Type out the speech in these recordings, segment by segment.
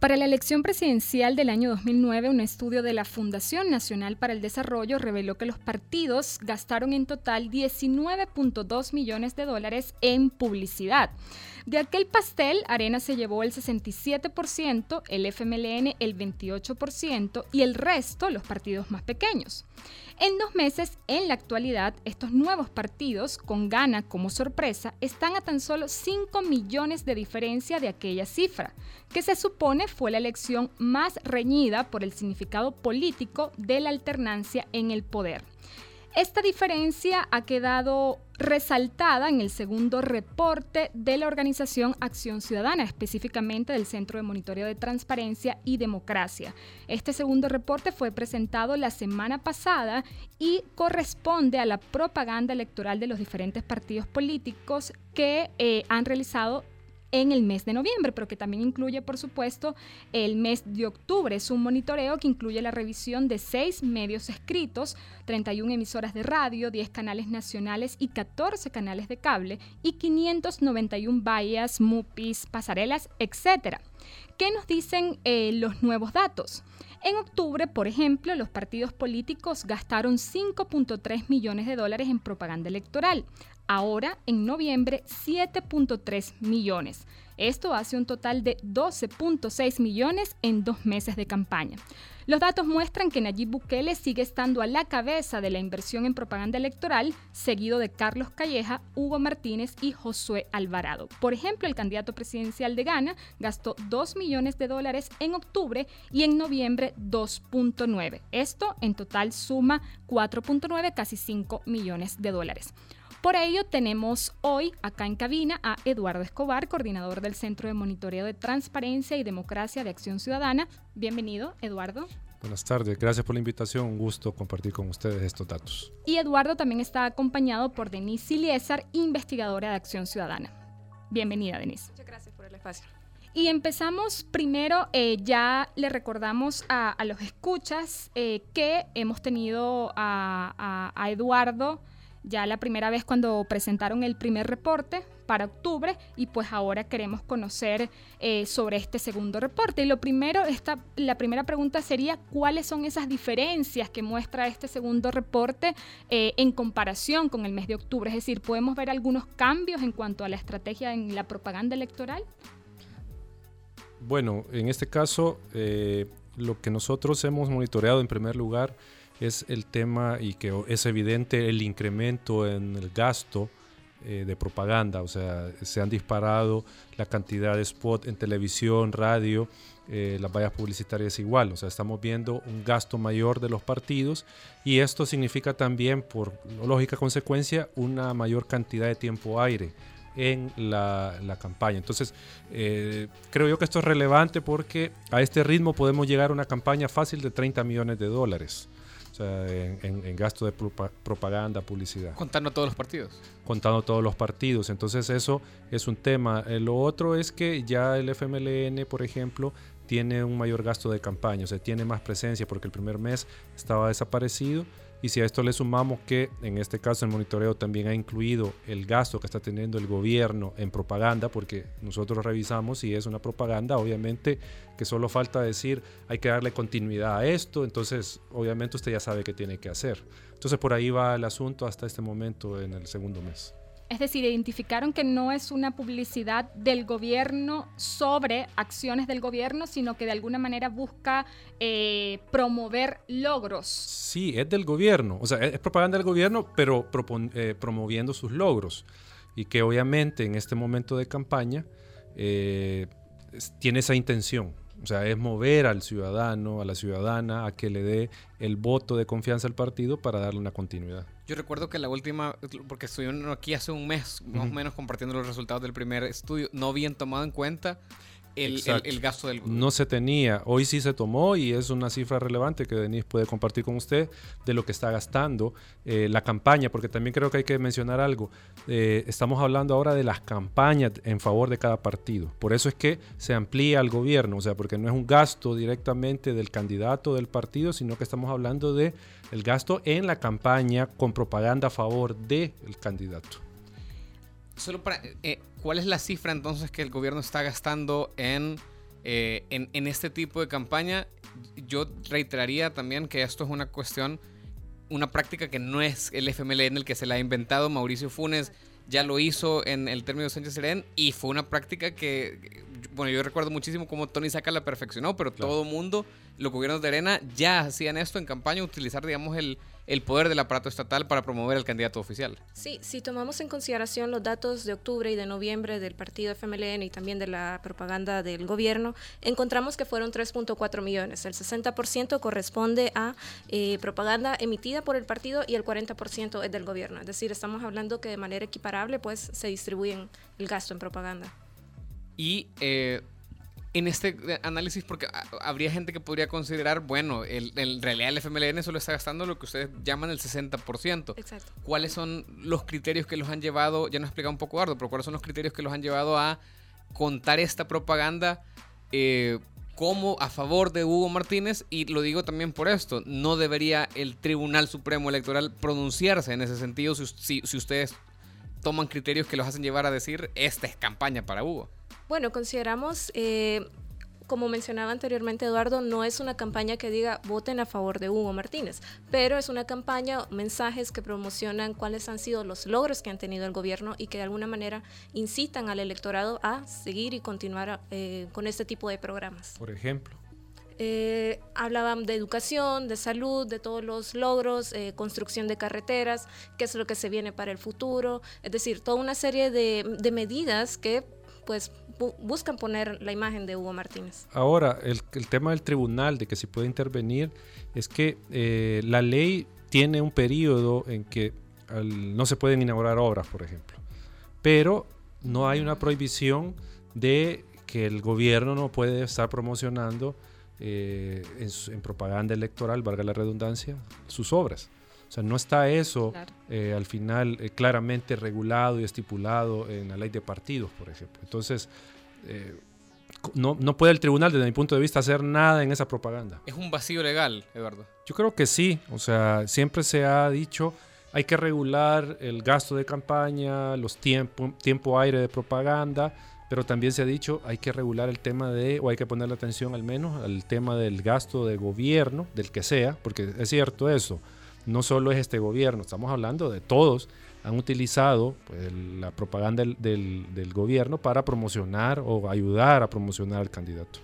Para la elección presidencial del año 2009, un estudio de la Fundación Nacional para el Desarrollo reveló que los partidos gastaron en total 19.2 millones de dólares en publicidad. De aquel pastel, Arena se llevó el 67%, el FMLN el 28% y el resto los partidos más pequeños. En dos meses, en la actualidad, estos nuevos partidos, con Gana como sorpresa, están a tan solo 5 millones de diferencia de aquella cifra, que se supone fue la elección más reñida por el significado político de la alternancia en el poder. Esta diferencia ha quedado resaltada en el segundo reporte de la organización Acción Ciudadana, específicamente del Centro de Monitoreo de Transparencia y Democracia. Este segundo reporte fue presentado la semana pasada y corresponde a la propaganda electoral de los diferentes partidos políticos que eh, han realizado en el mes de noviembre, pero que también incluye, por supuesto, el mes de octubre. Es un monitoreo que incluye la revisión de seis medios escritos, 31 emisoras de radio, 10 canales nacionales y 14 canales de cable y 591 vallas, MUPIs, pasarelas, etc. ¿Qué nos dicen eh, los nuevos datos? En octubre, por ejemplo, los partidos políticos gastaron 5.3 millones de dólares en propaganda electoral. Ahora, en noviembre, 7.3 millones. Esto hace un total de 12.6 millones en dos meses de campaña. Los datos muestran que Nayib Bukele sigue estando a la cabeza de la inversión en propaganda electoral, seguido de Carlos Calleja, Hugo Martínez y Josué Alvarado. Por ejemplo, el candidato presidencial de Ghana gastó 2 millones de dólares en octubre y en noviembre 2.9. Esto en total suma 4.9, casi 5 millones de dólares. Por ello, tenemos hoy acá en cabina a Eduardo Escobar, coordinador del Centro de Monitoreo de Transparencia y Democracia de Acción Ciudadana. Bienvenido, Eduardo. Buenas tardes, gracias por la invitación, un gusto compartir con ustedes estos datos. Y Eduardo también está acompañado por Denise Siliesar, investigadora de Acción Ciudadana. Bienvenida, Denise. Muchas gracias por el espacio. Y empezamos primero, eh, ya le recordamos a, los escuchas eh, que hemos tenido a, a Eduardo ya la primera vez cuando presentaron el primer reporte para octubre y pues ahora queremos conocer eh, sobre este segundo reporte. Y lo primero, esta, la primera pregunta sería cuáles son esas diferencias que muestra este segundo reporte eh, en comparación con el mes de octubre. Es decir, ¿podemos ver algunos cambios en cuanto a la estrategia en la propaganda electoral? Bueno, en este caso, eh, lo que nosotros hemos monitoreado en primer lugar es el tema y que es evidente el incremento en el gasto eh, de propaganda, o sea, se han disparado la cantidad de spot en televisión, radio, eh, las vallas publicitarias igual, o sea, estamos viendo un gasto mayor de los partidos y esto significa también, por lógica consecuencia, una mayor cantidad de tiempo aire en la, campaña. Entonces, eh, creo yo que esto es relevante porque a este ritmo podemos llegar a una campaña fácil de 30 millones de dólares en, gasto de propaganda, publicidad. Contando todos los partidos. Contando todos los partidos. Entonces eso es un tema. Eh, lo otro es que ya el FMLN, por ejemplo, tiene un mayor gasto de campaña, o sea, tiene más presencia porque el primer mes estaba desaparecido y si a esto le sumamos que en este caso el monitoreo también ha incluido el gasto que está teniendo el gobierno en propaganda, porque nosotros revisamos si es una propaganda, obviamente que solo falta decir hay que darle continuidad a esto, entonces obviamente usted ya sabe qué tiene que hacer. Entonces por ahí va el asunto hasta este momento en el segundo mes. Es decir, identificaron que no es una publicidad del gobierno sobre acciones del gobierno, sino que de alguna manera busca eh, promover logros. Sí, es del gobierno, o sea, es propaganda del gobierno, pero eh, promoviendo sus logros. Y que obviamente en este momento de campaña eh, tiene esa intención. O sea, es mover al ciudadano, a la ciudadana, a que le dé el voto de confianza al partido para darle una continuidad. Yo recuerdo que la última, porque estoy aquí hace un mes, más o menos compartiendo los resultados del primer estudio, no habían tomado en cuenta el, gasto del No se tenía, hoy sí se tomó y es una cifra relevante que Denise puede compartir con usted de lo que está gastando eh, la campaña, porque también creo que hay que mencionar algo. Eh, estamos hablando ahora de las campañas en favor de cada partido. Por eso es que se amplía al gobierno, o sea, porque no es un gasto directamente del candidato del partido, sino que estamos hablando de el gasto en la campaña con propaganda a favor del candidato. Solo para, eh, ¿cuál es la cifra entonces que el gobierno está gastando en, eh, en, este tipo de campaña? Yo reiteraría también que esto es una cuestión, una práctica que no es el FMLN el que se la ha inventado. Mauricio Funes ya lo hizo en el término Sánchez Serén y fue una práctica que, bueno, yo recuerdo muchísimo cómo Tony Saca la perfeccionó, pero todo el mundo, los gobiernos de Arena ya hacían esto en campaña, utilizar, digamos, el, el poder del aparato estatal para promover al candidato oficial. Sí, si tomamos en consideración los datos de octubre y de noviembre del partido FMLN y también de la propaganda del gobierno, encontramos que fueron 3.4 millones. El 60% corresponde a eh, propaganda emitida por el partido y el 40% es del gobierno. Es decir, estamos hablando que de manera equiparable pues se distribuyen el gasto en propaganda. Y eh, en este análisis, porque habría gente que podría considerar, bueno, el, el realidad el FMLN solo está gastando lo que ustedes llaman el 60%. Exacto. ¿Cuáles son los criterios que los han llevado, ya nos explica un poco Ardo, pero cuáles son los criterios que los han llevado a contar esta propaganda eh, como a favor de Hugo Martínez? Y lo digo también por esto, no debería el Tribunal Supremo Electoral pronunciarse en ese sentido si, si ustedes toman criterios que los hacen llevar a decir, esta es campaña para Hugo. Bueno, consideramos, eh, como mencionaba anteriormente Eduardo, no es una campaña que diga voten a favor de Hugo Martínez, pero es una campaña, mensajes que promocionan cuáles han sido los logros que han tenido el gobierno y que de alguna manera incitan al electorado a seguir y continuar eh, con este tipo de programas. Por ejemplo. Eh, hablaban de educación, de salud, de todos los logros, construcción de carreteras, qué es lo que se viene para el futuro, es decir, toda una serie de, de medidas que pues buscan poner la imagen de Hugo Martínez. Ahora, el, tema del tribunal, de que se puede intervenir, es que eh, la ley tiene un periodo en que no se pueden inaugurar obras, por ejemplo, pero no hay una prohibición de que el gobierno no puede estar promocionando eh, en propaganda electoral, valga la redundancia, sus obras. O sea, no está eso eh, al final eh, claramente regulado y estipulado en la ley de partidos, por ejemplo. Entonces, eh, no, no, puede el tribunal, desde mi punto de vista, hacer nada en esa propaganda. Es un vacío legal, Eduardo. Yo creo que sí. O sea, siempre se ha dicho, hay que regular el gasto de campaña, los tiempo, tiempo aire de propaganda, pero también se ha dicho, hay que regular el tema de, o hay que ponerle atención al menos al tema del gasto de gobierno, del que sea, porque es cierto eso no solo es este gobierno, estamos hablando de todos, han utilizado pues, la propaganda del, gobierno para promocionar o ayudar a promocionar al candidato.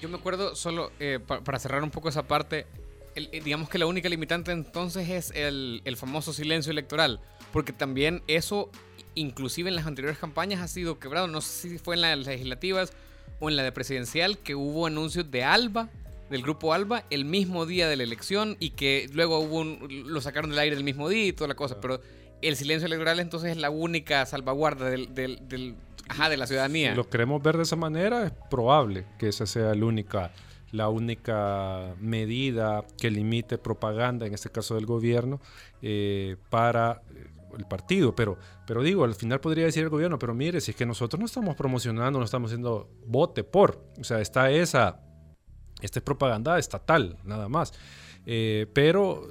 Yo me acuerdo solo, eh, para cerrar un poco esa parte, eh, digamos que la única limitante entonces es el, famoso silencio electoral, porque también eso, inclusive en las anteriores campañas, ha sido quebrado, no sé si fue en las legislativas o en la de presidencial, que hubo anuncios de Alba del grupo Alba el mismo día de la elección y que luego hubo lo sacaron del aire el mismo día y toda la cosa, pero el silencio electoral entonces es la única salvaguarda del, del, ajá, de la ciudadanía. Si lo queremos ver de esa manera, es probable que esa sea la única, la única medida que limite propaganda, en este caso del gobierno, eh, para eh, el partido, pero, pero digo, al final podría decir el gobierno, pero mire, si es que nosotros no estamos promocionando, no estamos haciendo vote por, o sea, está esa esta es propaganda estatal, nada más. Eh, pero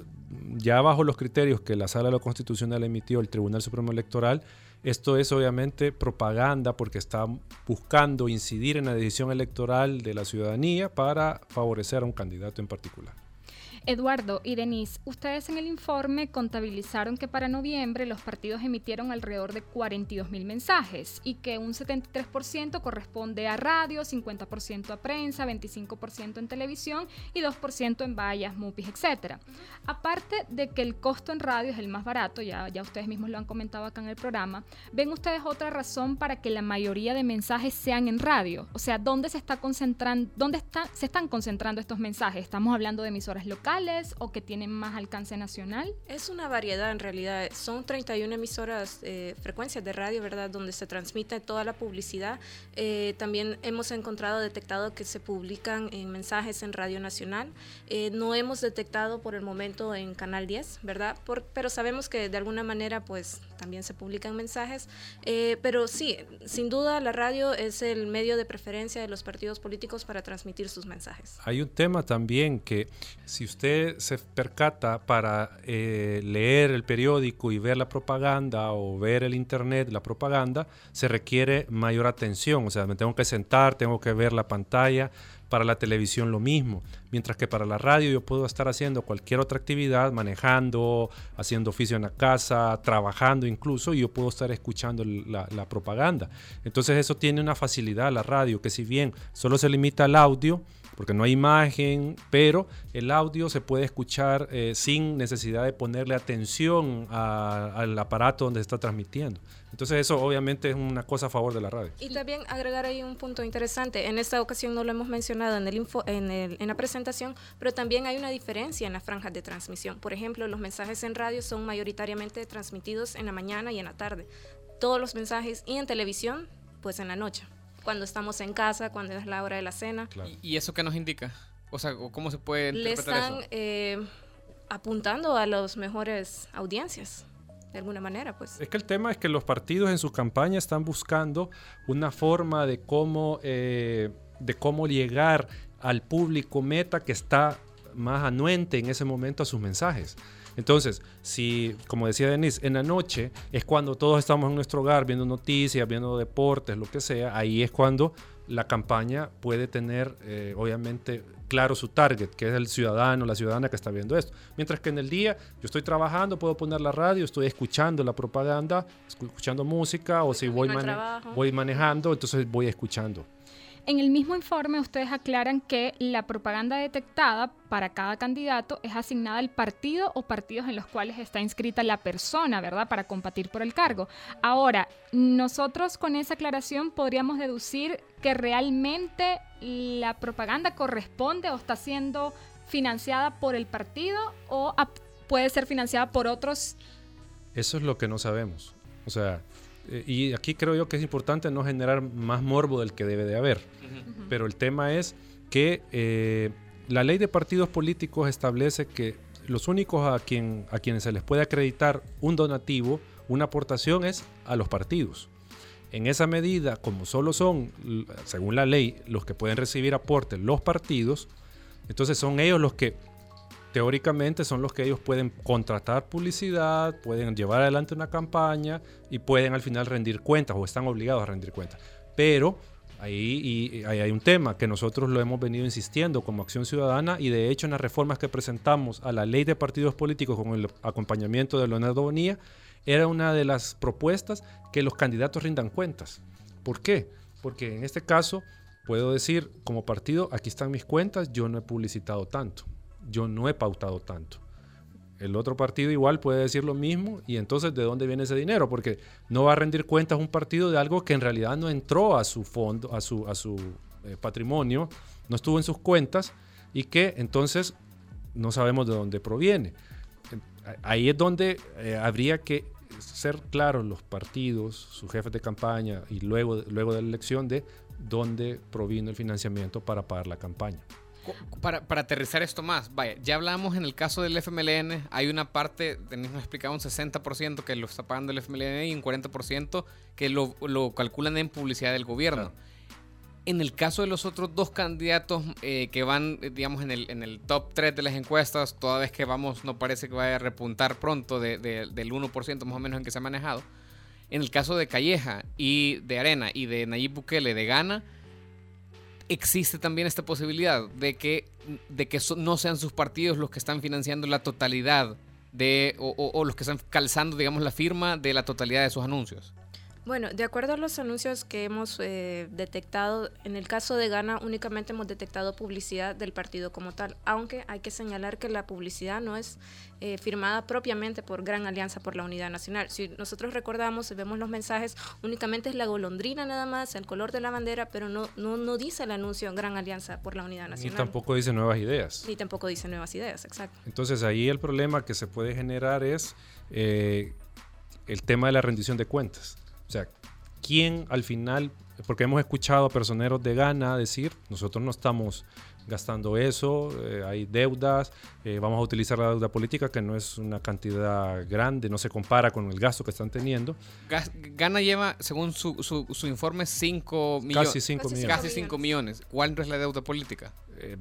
ya bajo los criterios que la Sala de lo Constitucional emitió el Tribunal Supremo Electoral, esto es obviamente propaganda porque está buscando incidir en la decisión electoral de la ciudadanía para favorecer a un candidato en particular. Eduardo y Denise, ustedes en el informe contabilizaron que para noviembre los partidos emitieron alrededor de 42 mil mensajes y que un 73% corresponde a radio, 50% a prensa, 25% en televisión y 2% en vallas, MUPIs, etc. Aparte de que el costo en radio es el más barato, ya, ya ustedes mismos lo han comentado acá en el programa, ¿ven ustedes otra razón para que la mayoría de mensajes sean en radio? O sea, ¿dónde se está concentrando, dónde se están concentrando estos mensajes? ¿Estamos hablando de emisoras locales? O que tienen más alcance nacional? Es una variedad en realidad. Son 31 emisoras, eh, frecuencias de radio, ¿verdad? Donde se transmite toda la publicidad. Eh, también hemos encontrado, detectado que se publican en mensajes en Radio Nacional. Eh, no hemos detectado por el momento en Canal 10, ¿verdad? pero sabemos que de alguna manera pues también se publican mensajes. pero sí, sin duda la radio es el medio de preferencia de los partidos políticos para transmitir sus mensajes. Hay un tema también que si usted se percata para eh, leer el periódico y ver la propaganda o ver el internet, la propaganda, se requiere mayor atención. O sea, me tengo que sentar, tengo que ver la pantalla. Para la televisión lo mismo. Mientras que para la radio yo puedo estar haciendo cualquier otra actividad, manejando, haciendo oficio en la casa, trabajando incluso, y yo puedo estar escuchando la, la propaganda. Entonces eso tiene una facilidad la radio, que si bien solo se limita al audio, porque no hay imagen, pero el audio se puede escuchar eh, sin necesidad de ponerle atención al aparato donde se está transmitiendo. Entonces eso obviamente es una cosa a favor de la radio. Y también agregar ahí un punto interesante. En esta ocasión no lo hemos mencionado en, el info, en, el, en la presentación, pero también hay una diferencia en las franjas de transmisión. Por ejemplo, los mensajes en radio son mayoritariamente transmitidos en la mañana y en la tarde. Todos los mensajes y en televisión, pues en la noche cuando estamos en casa, cuando es la hora de la cena. ¿Y eso qué nos indica? O sea, ¿cómo se puede Le están eh, apuntando a las mejores audiencias. De alguna manera, pues. Es que el tema es que los partidos en su campaña están buscando una forma de cómo, eh, de cómo llegar al público meta que está más anuente en ese momento a sus mensajes. Entonces, si, como decía Denise, en la noche es cuando todos estamos en nuestro hogar viendo noticias, viendo deportes, lo que sea, ahí es cuando la campaña puede tener, eh, obviamente, claro su target, que es el ciudadano, la ciudadana que está viendo esto. Mientras que en el día yo estoy trabajando, puedo poner la radio, estoy escuchando la propaganda, escuchando música, o si voy, voy manejando, entonces voy escuchando. En el mismo informe ustedes aclaran que la propaganda detectada para cada candidato es asignada al partido o partidos en los cuales está inscrita la persona, ¿verdad? Para combatir por el cargo. Ahora, nosotros con esa aclaración podríamos deducir que realmente la propaganda corresponde o está siendo financiada por el partido o puede ser financiada por otros. Eso es lo que no sabemos. O sea, y aquí creo yo que es importante no generar más morbo del que debe de haber. Pero el tema es que eh, la ley de partidos políticos establece que los únicos a, quien, a quienes se les puede acreditar un donativo, una aportación es a los partidos. En esa medida, como solo son, según la ley, los que pueden recibir aportes los partidos, entonces son ellos los que teóricamente son los que ellos pueden contratar publicidad, pueden llevar adelante una campaña y pueden al final rendir cuentas o están obligados a rendir cuentas. Pero ahí, hay un tema que nosotros lo hemos venido insistiendo como Acción Ciudadana y de hecho en las reformas que presentamos a la ley de partidos políticos con el acompañamiento de Leonardo Bonilla, era una de las propuestas que los candidatos rindan cuentas. ¿Por qué? Porque en este caso puedo decir, como partido, aquí están mis cuentas, yo no he publicitado tanto yo no he pautado tanto. El otro partido igual puede decir lo mismo y entonces ¿de dónde viene ese dinero? Porque no va a rendir cuentas un partido de algo que en realidad no entró a su fondo, a su, a su eh, patrimonio, no estuvo en sus cuentas y que entonces no sabemos de dónde proviene. Ahí es donde eh, habría que ser claros los partidos, sus jefes de campaña y luego, luego de la elección de dónde provino el financiamiento para pagar la campaña. Para, aterrizar esto más, vaya, ya hablamos en el caso del FMLN, hay una parte, Denis nos explicaba, un 60% que lo está pagando el FMLN y un 40% que lo, calculan en publicidad del gobierno. En el caso de los otros dos candidatos eh, que van, eh, digamos, en el, en el top 3 de las encuestas, toda vez que vamos, no parece que vaya a repuntar pronto del 1% más o menos en que se ha manejado. En el caso de Calleja y de Arena y de Nayib Bukele de Gana, existe también esta posibilidad de que, de que no sean sus partidos los que están financiando la totalidad de, o, los que están calzando, digamos, la firma de la totalidad de sus anuncios. Bueno, de acuerdo a los anuncios que hemos eh, detectado, en el caso de Gana únicamente hemos detectado publicidad del partido como tal, aunque hay que señalar que la publicidad no es eh, firmada propiamente por Gran Alianza por la Unidad Nacional. Si nosotros recordamos, vemos los mensajes, únicamente es la golondrina nada más, el color de la bandera, pero no, no, no dice el anuncio Gran Alianza por la Unidad Nacional. Ni tampoco dice nuevas ideas. Ni tampoco dice nuevas ideas, exacto. Entonces ahí el problema que se puede generar es eh, el tema de la rendición de cuentas o sea, ¿quién al final, porque hemos escuchado a personeros de Ghana decir, nosotros no estamos gastando eso, eh, hay deudas, eh, vamos a utilizar la deuda política que no es una cantidad grande, no se compara con el gasto que están teniendo. Ghana lleva, según su, su, informe, 5 millones. Casi 5 millones. Casi 5 millones. ¿Cuál es la deuda política? eh,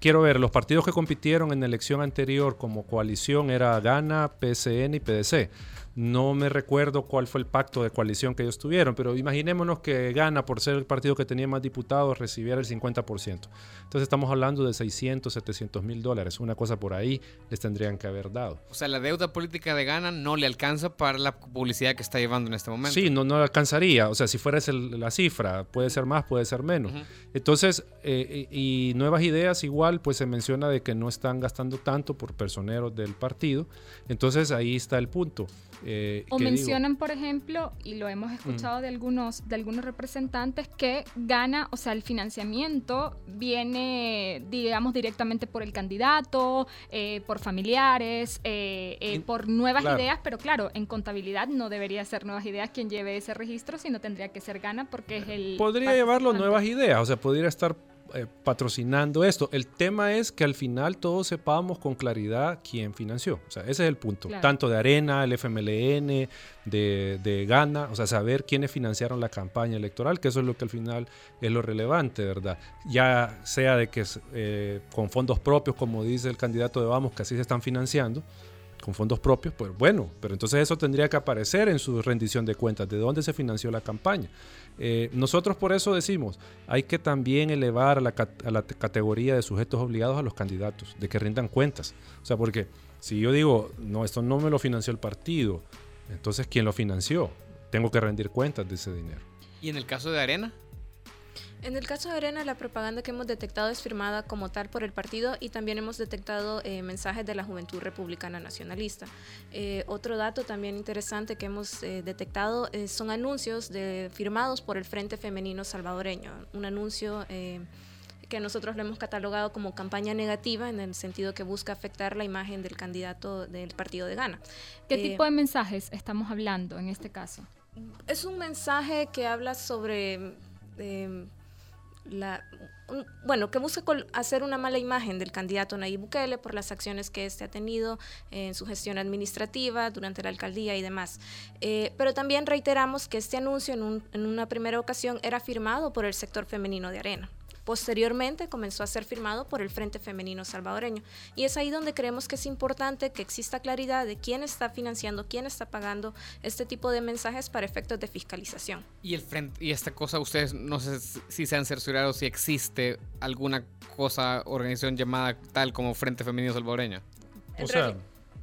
quiero ver, los partidos que compitieron en la elección anterior como coalición era Gana, PSN y PDC. No me recuerdo cuál fue el pacto de coalición que ellos tuvieron, pero imaginémonos que Gana, por ser el partido que tenía más diputados, recibiera el 50%. Entonces estamos hablando de 600, 700 mil dólares. Una cosa por ahí les tendrían que haber dado. O sea, la deuda política de Gana no le alcanza para la publicidad que está llevando en este momento. Sí, no, no alcanzaría. O sea, si fuera esa la cifra, puede ser más, puede ser menos. Entonces, eh, y Nuevas Ideas igual, pues se menciona de que no están gastando tanto por personeros del partido. Entonces ahí está el punto. Eh, o mencionan, por ejemplo, y lo hemos escuchado mm. de, algunos, de algunos representantes, que gana, o sea, el financiamiento viene, digamos, directamente por el candidato, eh, por familiares, eh, por nuevas ideas, pero claro, en contabilidad no debería ser nuevas ideas quien lleve ese registro, sino tendría que ser gana porque es el... Podría llevarlo nuevas ideas, o sea, podría estar eh, patrocinando esto. El tema es que al final todos sepamos con claridad quién financió. O sea, ese es el punto. Tanto de Arena, el FMLN, de, de Gana, o sea, saber quiénes financiaron la campaña electoral, que eso es lo que al final es lo relevante, ¿verdad? Ya sea de que eh, con fondos propios, como dice el candidato de Vamos, que así se están financiando, con fondos propios, pues bueno, pero entonces eso tendría que aparecer en su rendición de cuentas, de dónde se financió la campaña. Eh, nosotros por eso decimos, hay que también elevar a la, a la, categoría de sujetos obligados a los candidatos, de que rindan cuentas. O sea, porque si yo digo, no, esto no me lo financió el partido, entonces ¿quién lo financió? Tengo que rendir cuentas de ese dinero. ¿Y en el caso de Arena? En el caso de Arena, la propaganda que hemos detectado es firmada como tal por el partido y también hemos detectado eh, mensajes de la Juventud Republicana Nacionalista. Eh, otro dato también interesante que hemos eh, detectado son anuncios de, firmados por el Frente Femenino Salvadoreño. Un anuncio que nosotros lo hemos catalogado como campaña negativa en el sentido que busca afectar la imagen del candidato del partido de Gana. ¿Qué tipo de mensajes estamos hablando en este caso? Es un mensaje que habla sobre la, bueno, que busca hacer una mala imagen del candidato Nayib Bukele por las acciones que éste ha tenido en su gestión administrativa durante la alcaldía y demás. Eh, pero también reiteramos que este anuncio en, en una primera ocasión era firmado por el sector femenino de Arena. Posteriormente comenzó a ser firmado por el Frente Femenino Salvadoreño. Y es ahí donde creemos que es importante que exista claridad de quién está financiando, quién está pagando este tipo de mensajes para efectos de fiscalización. Y, el frente, y esta cosa, ustedes no sé si se han cerciorado si existe alguna cosa, organización llamada tal como Frente Femenino Salvadoreño. O sea,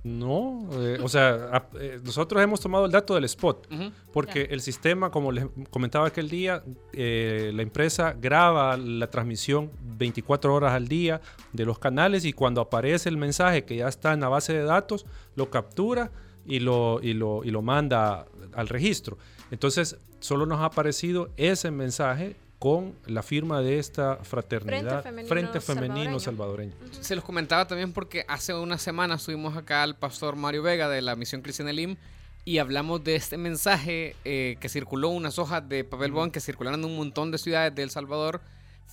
no, eh, o sea, eh, nosotros hemos tomado el dato del spot, porque el sistema, como les comentaba aquel día, eh, la empresa graba la transmisión 24 horas al día de los canales y cuando aparece el mensaje que ya está en la base de datos, lo captura y lo, y lo, y lo manda al registro. Entonces, solo nos ha aparecido ese mensaje con la firma de esta fraternidad Frente Femenino, Salvadoreño. Se los comentaba también porque hace unas semanas subimos acá al pastor Mario Vega de la Misión Cristiana Elim y hablamos de este mensaje eh, que circuló, unas hojas de papel bond que circularon en un montón de ciudades de El Salvador,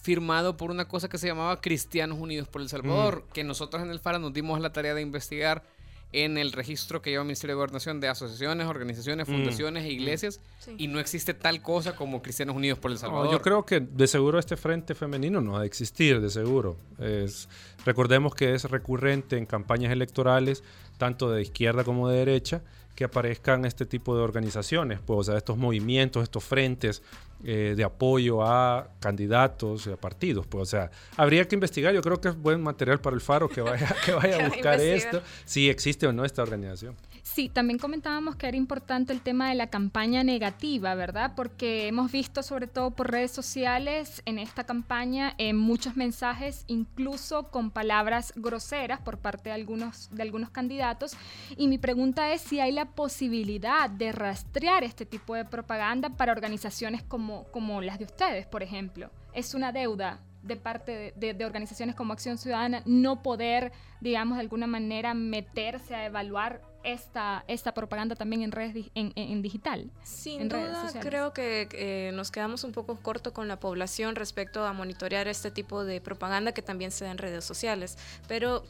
firmado por una cosa que se llamaba Cristianos Unidos por El Salvador, que nosotros en el FARA nos dimos la tarea de investigar en el registro que lleva el Ministerio de Gobernación de asociaciones, organizaciones, mm. fundaciones e iglesias y no existe tal cosa como Cristianos Unidos por El Salvador. yo creo que de seguro este frente femenino no ha de existir, de seguro. Es, recordemos que es recurrente en campañas electorales, tanto de izquierda como de derecha, que aparezcan este tipo de organizaciones, pues, o sea, estos movimientos, estos frentes eh, de apoyo a candidatos y a partidos. Pues, o sea, habría que investigar. Yo creo que es buen material para el Faro que vaya, que vaya a buscar esto, si existe o no esta organización. Sí, también comentábamos que era importante el tema de la campaña negativa, ¿verdad? Porque hemos visto, sobre todo por redes sociales, en esta campaña eh, muchos mensajes, incluso con palabras groseras por parte de algunos, de algunos candidatos. Y mi pregunta es si hay la posibilidad de rastrear este tipo de propaganda para organizaciones como, como las de ustedes, por ejemplo. Es una deuda de parte de, organizaciones como Acción Ciudadana no poder, digamos, de alguna manera meterse a evaluar esta, esta propaganda también en redes en, digital. Sin duda, creo que eh, nos quedamos un poco corto con la población respecto a monitorear este tipo de propaganda que también se da en redes sociales. Pero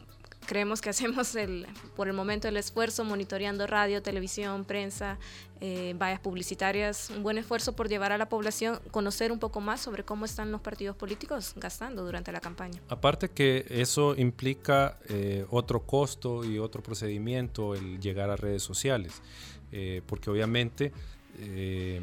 creemos que hacemos el, por el momento el esfuerzo monitoreando radio, televisión, prensa, eh, vallas publicitarias, un buen esfuerzo por llevar a la población conocer un poco más sobre cómo están los partidos políticos gastando durante la campaña. Aparte que eso implica eh, otro costo y otro procedimiento el llegar a redes sociales, eh, porque obviamente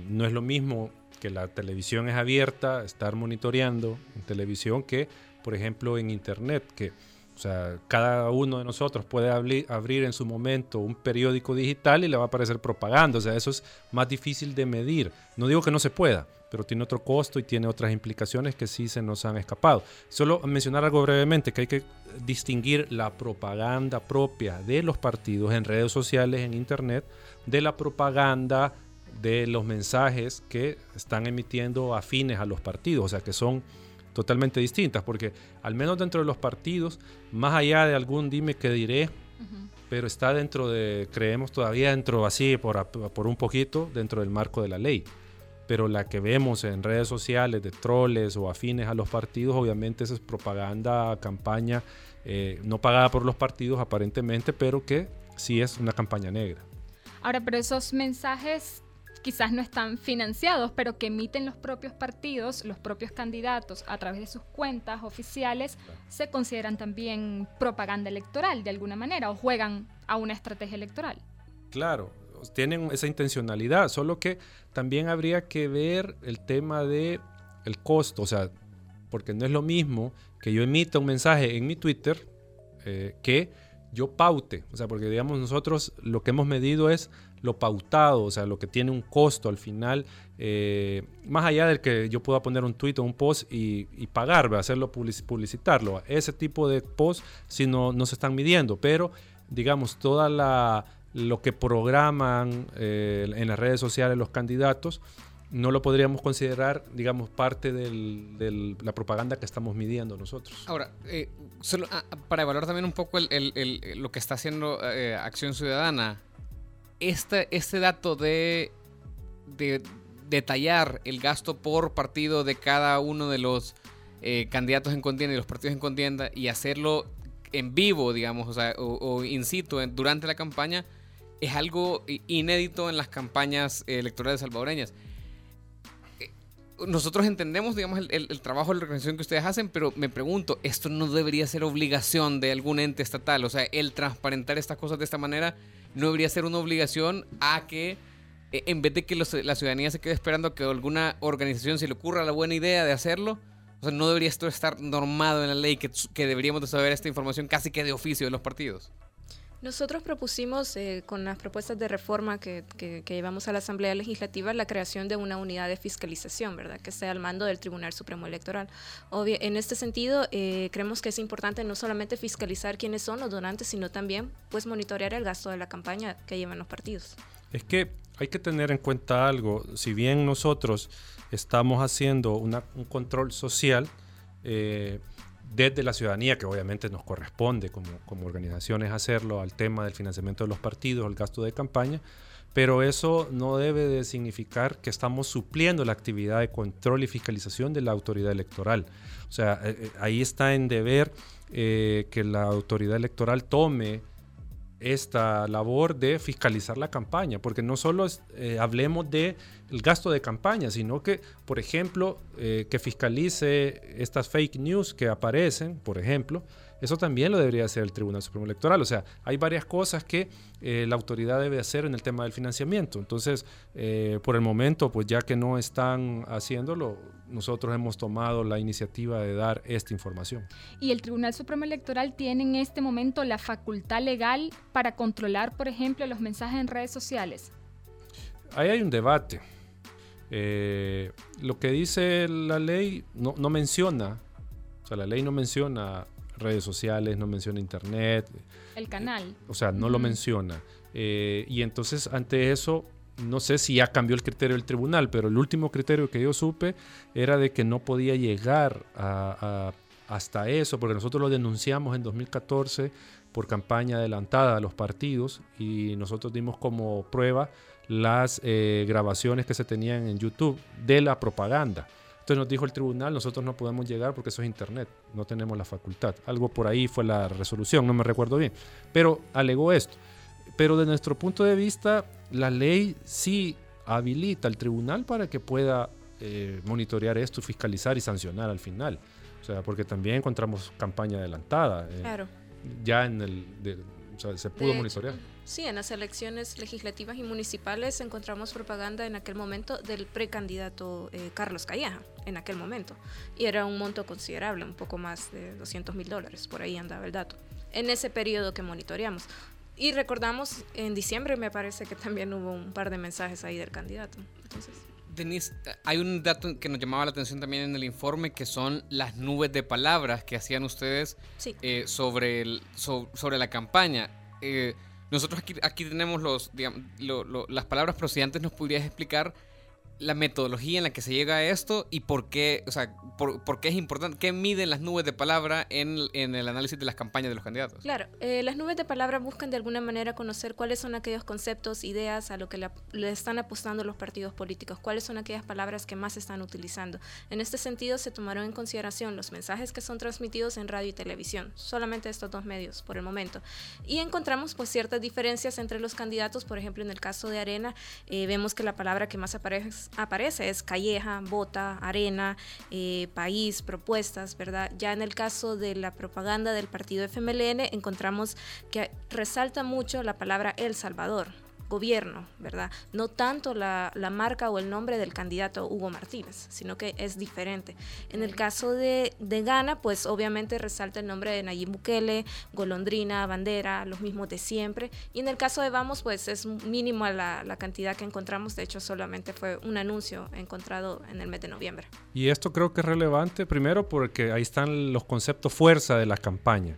no es lo mismo que la televisión es abierta, estar monitoreando en televisión que, por ejemplo, en internet, que o sea, cada uno de nosotros puede abrir en su momento un periódico digital y le va a aparecer propaganda. O sea, eso es más difícil de medir. No digo que no se pueda, pero tiene otro costo y tiene otras implicaciones que sí se nos han escapado. Solo mencionar algo brevemente, que hay que distinguir la propaganda propia de los partidos en redes sociales, en Internet, de la propaganda de los mensajes que están emitiendo afines a los partidos, o sea, que son totalmente distintas, porque al menos dentro de los partidos, más allá de algún dime que diré, pero está dentro de, creemos todavía dentro así, por, por un poquito, dentro del marco de la ley. Pero la que vemos en redes sociales de troles o afines a los partidos, obviamente esa es propaganda, campaña, eh, no pagada por los partidos aparentemente, pero que sí es una campaña negra. Ahora, pero esos mensajes quizás no están financiados, pero que emiten los propios partidos, los propios candidatos a través de sus cuentas oficiales, se consideran también propaganda electoral de alguna manera o juegan a una estrategia electoral. Claro, tienen esa intencionalidad, solo que también habría que ver el tema de el costo, o sea, porque no es lo mismo que yo emita un mensaje en mi Twitter eh, que yo paute, o sea, porque digamos nosotros lo que hemos medido es lo pautado, o sea, lo que tiene un costo al final, eh, más allá del que yo pueda poner un tweet o un post y, pagar, hacerlo publicitarlo. Ese tipo de post si no, no se están midiendo, pero digamos, toda la lo que programan eh, en las redes sociales los candidatos, no lo podríamos considerar, digamos, parte de la propaganda que estamos midiendo nosotros. Ahora, eh, solo ah, para evaluar también un poco lo que está haciendo Acción Ciudadana, este, este dato de, detallar el gasto por partido de cada uno de los eh, candidatos en contienda y los partidos en contienda y hacerlo en vivo, digamos, o, sea, o, in situ durante la campaña, es algo inédito en las campañas electorales salvadoreñas. Eh, nosotros entendemos, digamos, el, el, trabajo de la organización que ustedes hacen, pero me pregunto, ¿esto no debería ser obligación de algún ente estatal? O sea, el transparentar estas cosas de esta manera no debería ser una obligación a que eh, en vez de que la ciudadanía se quede esperando que alguna organización se le ocurra la buena idea de hacerlo, o sea, no debería esto estar normado en la ley que, que deberíamos de saber esta información casi que de oficio de los partidos. Nosotros propusimos eh, con las propuestas de reforma que, que, llevamos a la Asamblea Legislativa la creación de una unidad de fiscalización, ¿verdad? Que sea al mando del Tribunal Supremo Electoral. Obvio, en este sentido, eh, creemos que es importante no solamente fiscalizar quiénes son los donantes, sino también pues monitorear el gasto de la campaña que llevan los partidos. Es que hay que tener en cuenta algo. Si bien nosotros estamos haciendo un control social, eh, desde la ciudadanía, que obviamente nos corresponde como, como organizaciones hacerlo al tema del financiamiento de los partidos, el gasto de campaña, pero eso no debe de significar que estamos supliendo la actividad de control y fiscalización de la autoridad electoral. O sea, eh, eh, ahí está en deber eh, que la autoridad electoral tome esta labor de fiscalizar la campaña, porque no solo eh, hablemos del el gasto de campaña, sino que, por ejemplo, eh, que fiscalice estas fake news que aparecen, por ejemplo, eso también lo debería hacer el Tribunal Supremo Electoral. O sea, hay varias cosas que eh, la autoridad debe hacer en el tema del financiamiento. Entonces, eh, por el momento, pues ya que no están haciéndolo, nosotros hemos tomado la iniciativa de dar esta información. ¿Y el Tribunal Supremo Electoral tiene en este momento la facultad legal para controlar, por ejemplo, los mensajes en redes sociales? Ahí hay un debate. Eh, lo que dice la ley no, no menciona, o sea, la ley no menciona redes sociales, no menciona internet. El canal. Eh, o sea, no lo menciona. Eh, y entonces, ante eso, no sé si ya cambió el criterio del tribunal, pero el último criterio que yo supe era de que no podía llegar hasta eso, porque nosotros lo denunciamos en 2014 por campaña adelantada a los partidos y nosotros dimos como prueba las eh, grabaciones que se tenían en YouTube de la propaganda. Entonces nos dijo el tribunal, nosotros no podemos llegar porque eso es internet, no tenemos la facultad. Algo por ahí fue la resolución, no me recuerdo bien. Pero alegó esto. Pero de nuestro punto de vista, la ley sí habilita al tribunal para que pueda eh, monitorear esto, fiscalizar y sancionar al final. O sea, porque también encontramos campaña adelantada. Eh, claro. Ya en el... o sea, se pudo monitorear. Sí, en las elecciones legislativas y municipales encontramos propaganda en aquel momento del precandidato eh, Carlos Calleja, en aquel momento. Y era un monto considerable, un poco más de 200 mil dólares, por ahí andaba el dato. En ese periodo que monitoreamos. Y recordamos, en diciembre me parece que también hubo un par de mensajes ahí del candidato. Entonces... Denise, hay un dato que nos llamaba la atención también en el informe, que son las nubes de palabras que hacían ustedes eh, sobre, el, sobre la campaña. Eh, nosotros aquí, aquí tenemos los, las palabras procedentes, ¿nos podrías explicar la metodología en la que se llega a esto y por qué, o sea, por, qué es importante, qué miden las nubes de palabra en, el análisis de las campañas de los candidatos. Claro, eh, las nubes de palabra buscan de alguna manera conocer cuáles son aquellos conceptos, ideas a lo que le, están apostando los partidos políticos, cuáles son aquellas palabras que más están utilizando. En este sentido, se tomaron en consideración los mensajes que son transmitidos en radio y televisión, solamente estos dos medios por el momento. Y encontramos pues ciertas diferencias entre los candidatos, por ejemplo, en el caso de Arena, eh, vemos que la palabra que más aparece aparece, es calleja, bota, arena, eh, país, propuestas, ¿verdad? Ya en el caso de la propaganda del partido FMLN encontramos que resalta mucho la palabra El Salvador, gobierno, ¿verdad? No tanto la, marca o el nombre del candidato Hugo Martínez, sino que es diferente. En el caso de, de Ghana, pues obviamente resalta el nombre de Nayib Bukele, Golondrina, Bandera, los mismos de siempre. Y en el caso de Vamos, pues es mínimo la, la cantidad que encontramos. De hecho, solamente fue un anuncio encontrado en el mes de noviembre. Y esto creo que es relevante, primero porque ahí están los conceptos fuerza de la campaña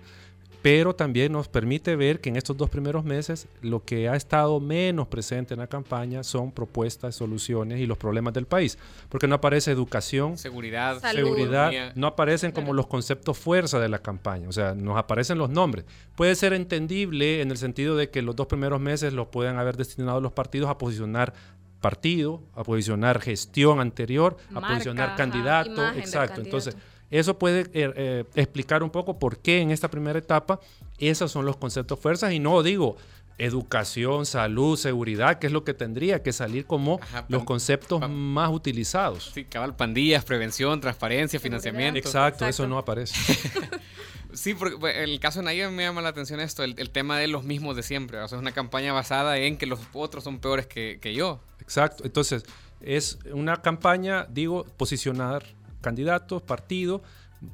pero también nos permite ver que en estos dos primeros meses lo que ha estado menos presente en la campaña son propuestas, soluciones y los problemas del país, porque no aparece educación, seguridad, seguridad, no aparecen como los conceptos fuerza de la campaña, o sea, nos aparecen los nombres. Puede ser entendible en el sentido de que los dos primeros meses los puedan haber destinado los partidos a posicionar partido, a posicionar gestión anterior, a posicionar candidato, exacto. Entonces, eso puede eh, eh, explicar un poco por qué en esta primera etapa esos son los conceptos fuerzas y no digo educación, salud, seguridad, que es lo que tendría que salir como los conceptos más utilizados. Sí, cabal, pandillas, prevención, transparencia, financiamiento. Exacto, eso no aparece. sí, porque en el caso de nadie me llama la atención esto, el, tema de los mismos de siempre. O sea, es una campaña basada en que los otros son peores que, que yo. Exacto, entonces es una campaña, digo, posicionar candidatos, partidos,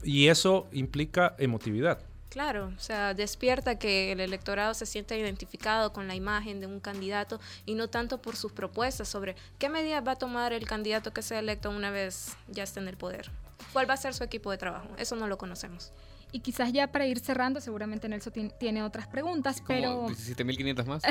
y eso implica emotividad. Claro, o sea, despierta que el electorado se sienta identificado con la imagen de un candidato y no tanto por sus propuestas sobre qué medidas va a tomar el candidato que sea electo una vez ya esté en el poder. ¿Cuál va a ser su equipo de trabajo? Eso no lo conocemos. Y quizás ya para ir cerrando, seguramente Nelson tiene otras preguntas, pero... 17.500 más.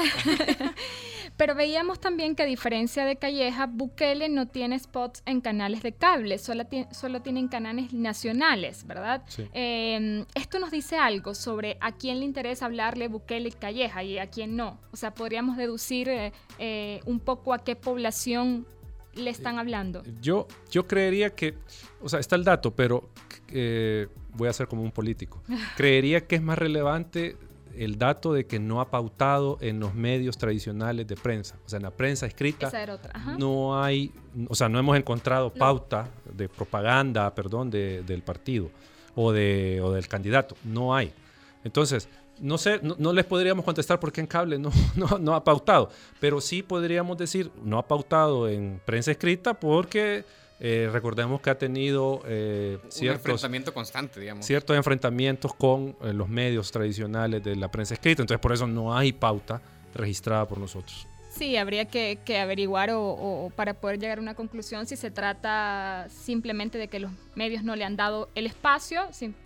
pero veíamos también que a diferencia de Calleja, Bukele no tiene spots en canales de cable, solo, solo tienen canales nacionales, ¿verdad? Em, esto nos dice algo sobre a quién le interesa hablarle Bukele y Calleja y a quién no. O sea, podríamos deducir eh, eh, un poco a qué población le están hablando. Yo, yo creería que, o sea, está el dato, pero eh, voy a ser como un político. Creería que es más relevante el dato de que no ha pautado en los medios tradicionales de prensa. O sea, en la prensa escrita no hay, o sea, no hemos encontrado pauta de propaganda, perdón, del partido o, de, o del candidato. No hay. Entonces, no sé, no, les podríamos contestar por qué en cable no, no, no, ha pautado, pero sí podríamos decir, no ha pautado en prensa escrita porque eh, recordemos que ha tenido eh, ciertos, enfrentamiento constante, digamos. ciertos enfrentamientos con eh, los medios tradicionales de la prensa escrita, entonces por eso no hay pauta registrada por nosotros. Sí, habría que, averiguar o, para poder llegar a una conclusión si se trata simplemente de que los medios no le han dado el espacio,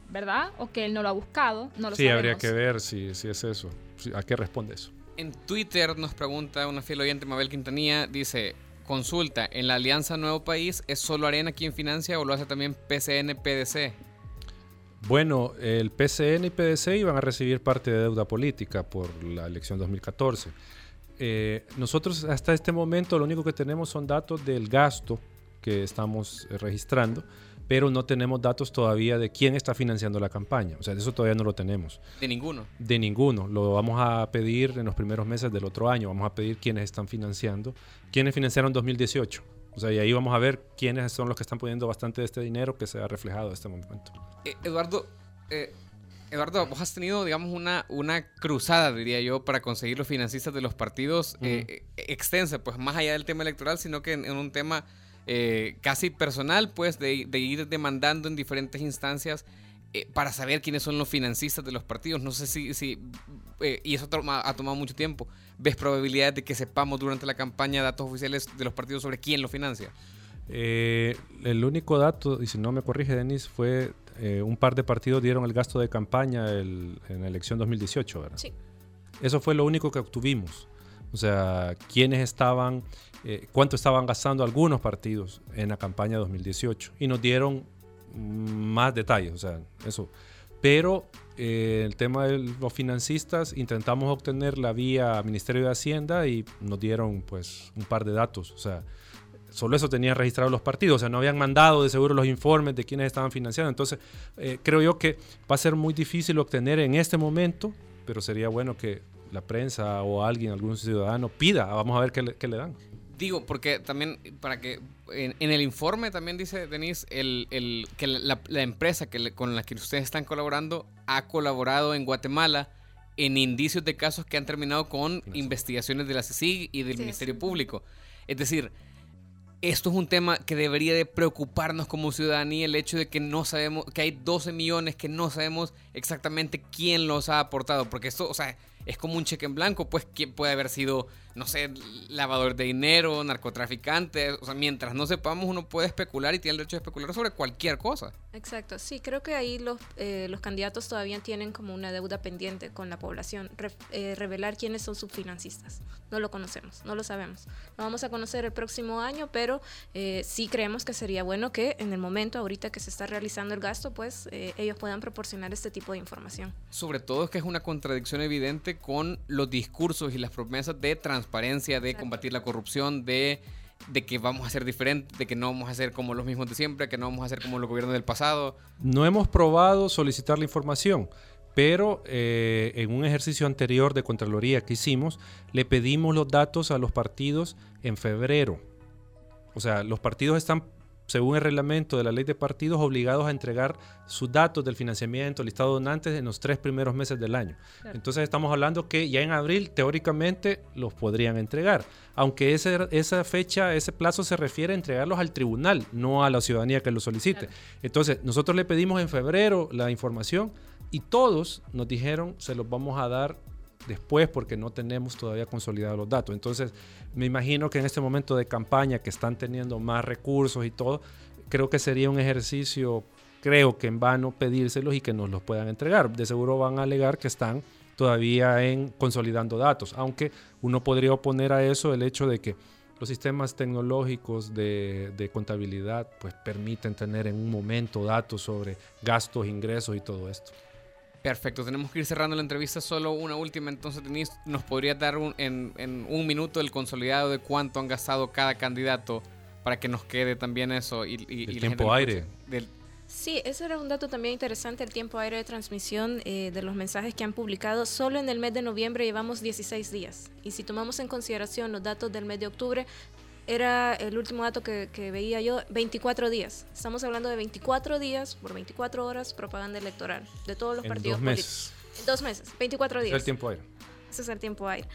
¿verdad? O que él no lo ha buscado. No lo sí, habría que ver si, si es eso. ¿A qué responde eso? En Twitter nos pregunta una fiel oyente, Mabel Quintanilla, dice, Consulta, ¿en la Alianza Nuevo País es solo Arena quien financia o lo hace también PCN PDC? Bueno, el PCN y PDC iban a recibir parte de deuda política por la elección 2014. Eh, nosotros hasta este momento lo único que tenemos son datos del gasto que estamos eh, registrando, pero no tenemos datos todavía de quién está financiando la campaña. O sea, eso todavía no lo tenemos. De ninguno. De ninguno. Lo vamos a pedir en los primeros meses del otro año. Vamos a pedir quiénes están financiando, quiénes financiaron 2018. O sea, y ahí vamos a ver quiénes son los que están poniendo bastante de este dinero que se ha reflejado en este momento. Eh, Eduardo, eh, Eduardo, vos has tenido, digamos, una, una cruzada, diría yo, para conseguir los financistas de los partidos eh, extensa, pues más allá del tema electoral, sino que en, un tema eh, casi personal, pues, de, ir demandando en diferentes instancias eh, para saber quiénes son los financistas de los partidos. No sé si, si y eso ha tomado mucho tiempo. ¿Ves probabilidades de que sepamos durante la campaña datos oficiales de los partidos sobre quién lo financia? el único dato, y si no me corrige Denis, fue eh, un par de partidos dieron el gasto de campaña en la elección 2018, ¿verdad? Sí. Eso fue lo único que obtuvimos. O sea, quiénes estaban, eh, cuánto estaban gastando algunos partidos en la campaña 2018. Y nos dieron más detalles, o sea, eso. Pero eh, el tema de los financistas, intentamos obtener la vía Ministerio de Hacienda y nos dieron pues un par de datos. O sea, solo eso tenían registrados los partidos, o sea, no habían mandado de seguro los informes de quienes estaban financiando. Entonces, eh, creo yo que va a ser muy difícil obtener en este momento, pero sería bueno que la prensa o alguien, algún ciudadano pida, vamos a ver qué le, dan. Digo, porque también, para que en, el informe también dice Denise el, el, que la, empresa que con la que ustedes están colaborando ha colaborado en Guatemala en indicios de casos que han terminado con investigaciones de la CICIG y del Ministerio Público. Es decir, esto es un tema que debería de preocuparnos como ciudadanía, el hecho de que no sabemos, que hay 12 millones que no sabemos exactamente quién los ha aportado, porque esto, o sea, es como un cheque en blanco, pues quién puede haber sido, no sé, lavador de dinero, narcotraficante, o sea, mientras no sepamos uno puede especular y tiene el derecho de especular sobre cualquier cosa. Exacto, sí, creo que ahí los, eh, los candidatos todavía tienen como una deuda pendiente con la población, eh, revelar quiénes son sus financistas. No lo conocemos, no lo sabemos. Lo vamos a conocer el próximo año, pero eh, sí creemos que sería bueno que en el momento, ahorita que se está realizando el gasto, pues ellos puedan proporcionar este tipo de información. Sobre todo es que es una contradicción evidente con los discursos y las promesas de transparencia, de combatir la corrupción, de, de que vamos a ser diferentes, de que no vamos a ser como los mismos de siempre, que no vamos a ser como los gobiernos del pasado. No hemos probado solicitar la información, pero eh, en un ejercicio anterior de Contraloría que hicimos, le pedimos los datos a los partidos en febrero. O sea, los partidos están según el reglamento de la ley de partidos, obligados a entregar sus datos del financiamiento, listado de donantes en los tres primeros meses del año. Entonces estamos hablando que ya en abril teóricamente los podrían entregar, aunque ese, esa fecha, ese plazo se refiere a entregarlos al tribunal, no a la ciudadanía que lo solicite. Entonces nosotros le pedimos en febrero la información y todos nos dijeron se los vamos a dar después porque no tenemos todavía consolidados los datos. Entonces, me imagino que en este momento de campaña que están teniendo más recursos y todo, creo que sería un ejercicio, creo que en vano pedírselos y que nos los puedan entregar. De seguro van a alegar que están todavía en consolidando datos, aunque uno podría oponer a eso el hecho de que los sistemas tecnológicos de, de, contabilidad pues permiten tener en un momento datos sobre gastos, ingresos y todo esto. Perfecto, tenemos que ir cerrando la entrevista. Solo una última, entonces, Denise, ¿nos podría dar en, un minuto el consolidado de cuánto han gastado cada candidato para que nos quede también eso? Y, el tiempo aire. Sí, ese era un dato también interesante, el tiempo aire de transmisión eh, de los mensajes que han publicado. Solo en el mes de noviembre llevamos 16 días. Y si tomamos en consideración los datos del mes de octubre, era el último dato que, veía yo, 24 días. Estamos hablando de 24 días por 24 horas propaganda electoral de todos los partidos dos meses. Dos meses, 24 días. Ese es el tiempo aire. Ese es el tiempo aire.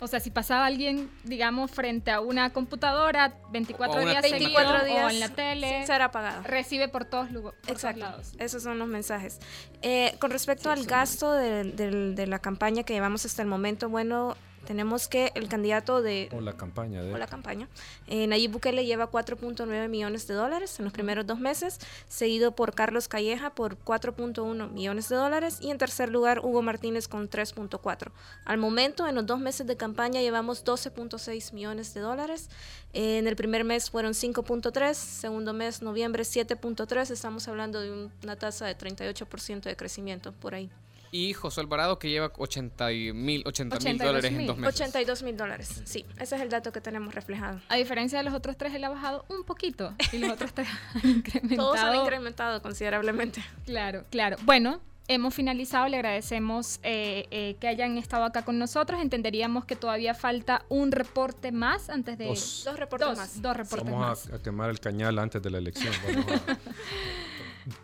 O sea, si pasaba alguien, digamos, frente a una computadora 24 días, 24 días o en la tele, sin ser apagado. Recibe por todos, lugares. Exacto. Esos son los mensajes. Eh, con respecto al gasto de, de, la campaña que llevamos hasta el momento, bueno, tenemos que el candidato de... O la campaña. De... O la campaña. Eh, Nayib Bukele lleva 4.9 millones de dólares en los primeros dos meses, seguido por Carlos Calleja por 4.1 millones de dólares y en tercer lugar Hugo Martínez con 3.4. Al momento, en los dos meses de campaña llevamos 12.6 millones de dólares. Eh, en el primer mes fueron 5.3, segundo mes, noviembre, 7.3. Estamos hablando de una tasa de 38% de crecimiento por ahí. Y José Alvarado que lleva 80 mil dólares en dos meses. 82 mil dólares, sí. Ese es el dato que tenemos reflejado. A diferencia de los otros tres, él ha bajado un poquito y los otros tres han incrementado. Todos han incrementado considerablemente. Claro, claro. Bueno, hemos finalizado. Le agradecemos eh, eh, que hayan estado acá con nosotros. Entenderíamos que todavía falta un reporte más antes de... Dos, reportes más. Dos reportes Vamos A, quemar el cañal antes de la elección.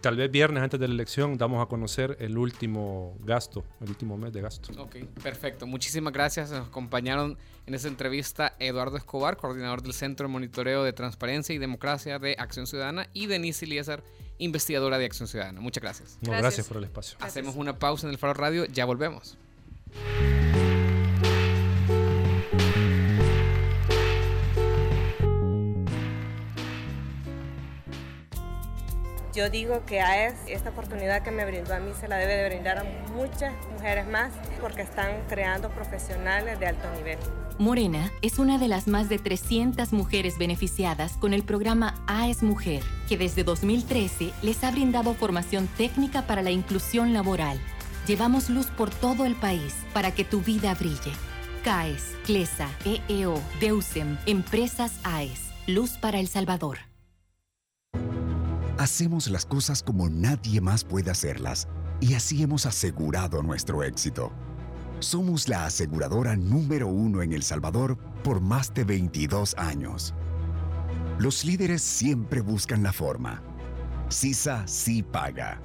Tal vez viernes antes de la elección damos a conocer el último gasto, el último mes de gasto. Ok, perfecto. Muchísimas gracias. Nos acompañaron en esta entrevista Eduardo Escobar, coordinador del Centro de Monitoreo de Transparencia y Democracia de Acción Ciudadana, y Denise Eliezer, investigadora de Acción Ciudadana. Muchas gracias. gracias. por el espacio. Hacemos una pausa en el Faro Radio, ya volvemos. Yo digo que AES, esta oportunidad que me brindó a mí, se la debe de brindar a muchas mujeres más porque están creando profesionales de alto nivel. Morena es una de las más de 300 mujeres beneficiadas con el programa AES Mujer, que desde 2013 les ha brindado formación técnica para la inclusión laboral. Llevamos luz por todo el país para que tu vida brille. CAES, CLESA, EEO, DEUSEM, Empresas AES, Luz para El Salvador. Hacemos las cosas como nadie más puede hacerlas y así hemos asegurado nuestro éxito. Somos la aseguradora número uno en El Salvador por más de 22 años. Los líderes siempre buscan la forma. CISA sí paga.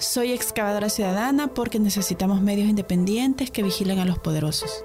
Soy excavadora ciudadana porque necesitamos medios independientes que vigilen a los poderosos.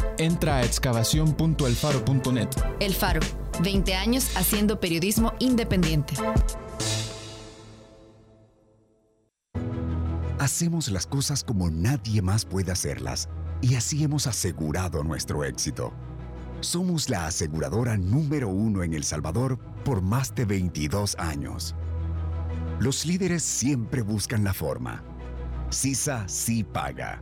Entra a excavación.elfaro.net. El Faro, 20 años haciendo periodismo independiente. Hacemos las cosas como nadie más puede hacerlas y así hemos asegurado nuestro éxito. Somos la aseguradora número uno en El Salvador por más de 22 años. Los líderes siempre buscan la forma. CISA sí paga.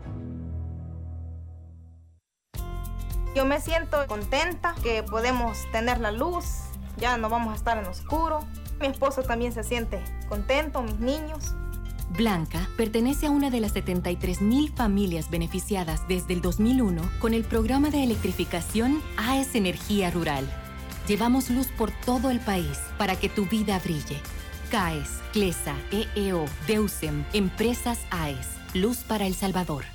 Yo me siento contenta que podemos tener la luz, ya no vamos a estar en oscuro. Mi esposo también se siente contento, mis niños. Blanca pertenece a una de las 73 mil familias beneficiadas desde el 2001 con el programa de electrificación AES Energía Rural. Llevamos luz por todo el país para que tu vida brille. CAES, CLESA, EEO, DEUSEM, Empresas AES, Luz para El Salvador.